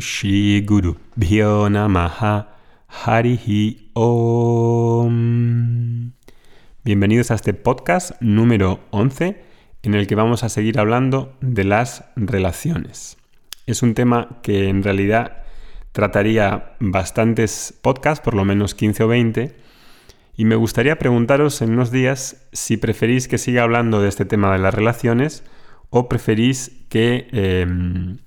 Shri Guru Bhyo Namaha Harihi Om. Bienvenidos a este podcast número 11 en el que vamos a seguir hablando de las relaciones. Es un tema que en realidad trataría bastantes podcasts, por lo menos 15 o 20, y me gustaría preguntaros en unos días si preferís que siga hablando de este tema de las relaciones o preferís que, em,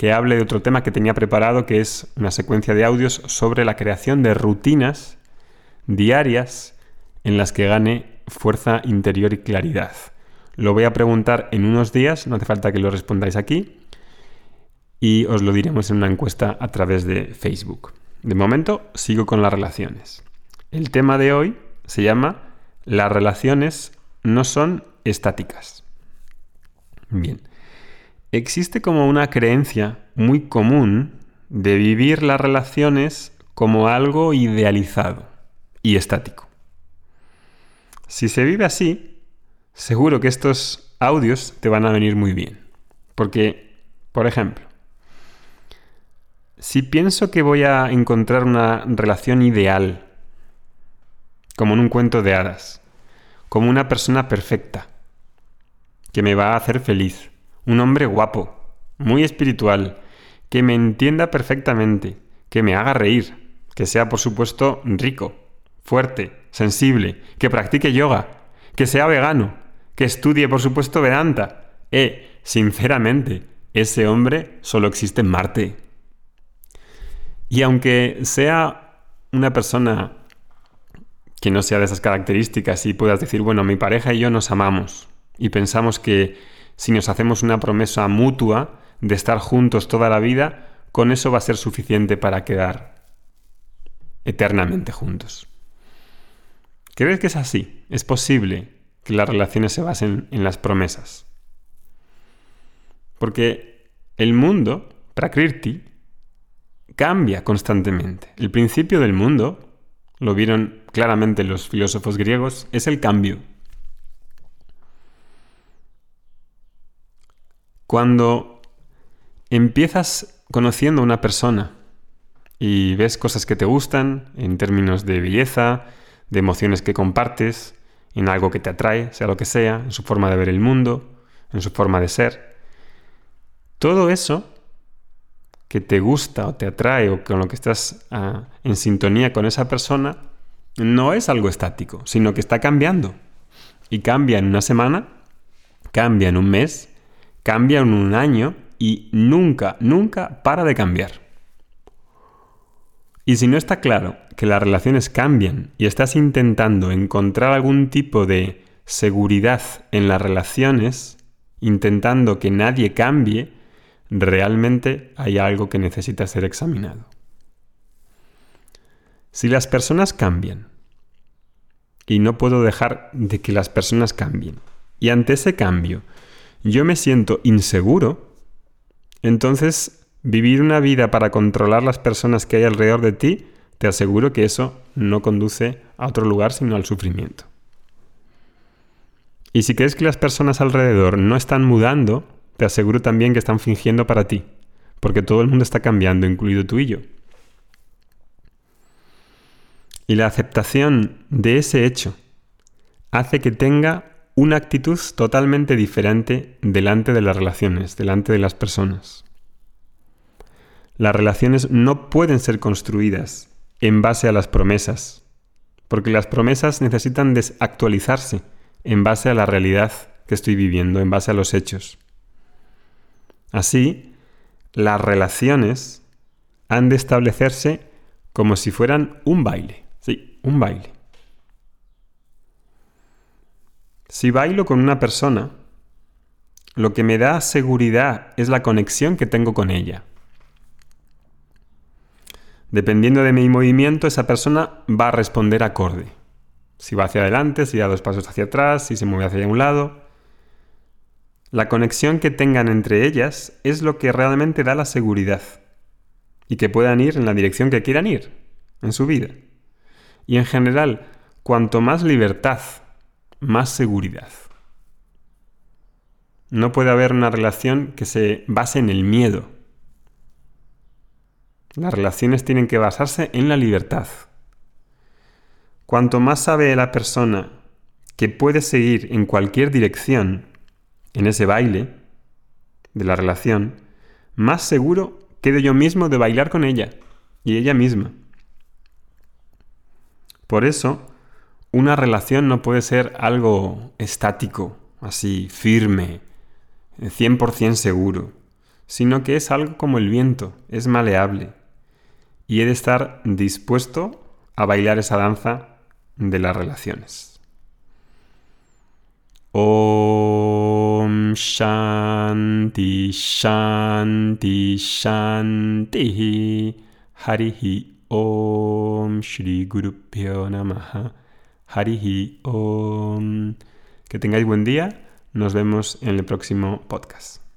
que hable de otro tema que tenía preparado, que es una secuencia de audios sobre la creación de rutinas diarias en las que gane fuerza interior y claridad. Lo voy a preguntar en unos días, no hace falta que lo respondáis aquí, y os lo diremos en una encuesta a través de Facebook. De momento, sigo con las relaciones. El tema de hoy se llama Las relaciones no son estáticas. Bien, existe como una creencia muy común de vivir las relaciones como algo idealizado y estático. Si se vive así, seguro que estos audios te van a venir muy bien. Porque, por ejemplo, si pienso que voy a encontrar una relación ideal, como en un cuento de hadas, como una persona perfecta, que me va a hacer feliz. Un hombre guapo, muy espiritual, que me entienda perfectamente, que me haga reír, que sea por supuesto rico, fuerte, sensible, que practique yoga, que sea vegano, que estudie por supuesto Vedanta. Eh, sinceramente, ese hombre solo existe en Marte. Y aunque sea una persona que no sea de esas características y puedas decir, bueno, mi pareja y yo nos amamos, y pensamos que si nos hacemos una promesa mutua de estar juntos toda la vida, con eso va a ser suficiente para quedar eternamente juntos. ¿Crees que es así? ¿Es posible que las relaciones se basen en las promesas? Porque el mundo, Prakriti, cambia constantemente. El principio del mundo, lo vieron claramente los filósofos griegos, es el cambio. Cuando empiezas conociendo a una persona y ves cosas que te gustan en términos de belleza, de emociones que compartes, en algo que te atrae, sea lo que sea, en su forma de ver el mundo, en su forma de ser, todo eso que te gusta o te atrae o con lo que estás ah, en sintonía con esa persona, no es algo estático, sino que está cambiando. Y cambia en una semana, cambia en un mes, cambia en un año y nunca, nunca para de cambiar. Y si no está claro que las relaciones cambian y estás intentando encontrar algún tipo de seguridad en las relaciones, intentando que nadie cambie, realmente hay algo que necesita ser examinado. Si las personas cambian, y no puedo dejar de que las personas cambien, y ante ese cambio yo me siento inseguro, entonces vivir una vida para controlar las personas que hay alrededor de ti, te aseguro que eso no conduce a otro lugar sino al sufrimiento. Y si crees que las personas alrededor no están mudando, te aseguro también que están fingiendo para ti, porque todo el mundo está cambiando, incluido tú y yo. Y la aceptación de ese hecho hace que tenga una actitud totalmente diferente delante de las relaciones, delante de las personas. Las relaciones no pueden ser construidas en base a las promesas, porque las promesas necesitan desactualizarse en base a la realidad que estoy viviendo, en base a los hechos. Así, las relaciones han de establecerse como si fueran un baile, sí, un baile. Si bailo con una persona, lo que me da seguridad es la conexión que tengo con ella. Dependiendo de mi movimiento, esa persona va a responder acorde. Si va hacia adelante, si da dos pasos hacia atrás, si se mueve hacia un lado. La conexión que tengan entre ellas es lo que realmente da la seguridad y que puedan ir en la dirección que quieran ir en su vida. Y en general, cuanto más libertad más seguridad. No puede haber una relación que se base en el miedo. Las relaciones tienen que basarse en la libertad. Cuanto más sabe la persona que puede seguir en cualquier dirección en ese baile de la relación, más seguro quedo yo mismo de bailar con ella y ella misma. Por eso, una relación no puede ser algo estático, así, firme, 100% seguro, sino que es algo como el viento, es maleable. Y he de estar dispuesto a bailar esa danza de las relaciones. Om Shanti Shanti Shanti Om Shri Guru Namaha Harihi Om. Que tengáis buen día. Nos vemos en el próximo podcast.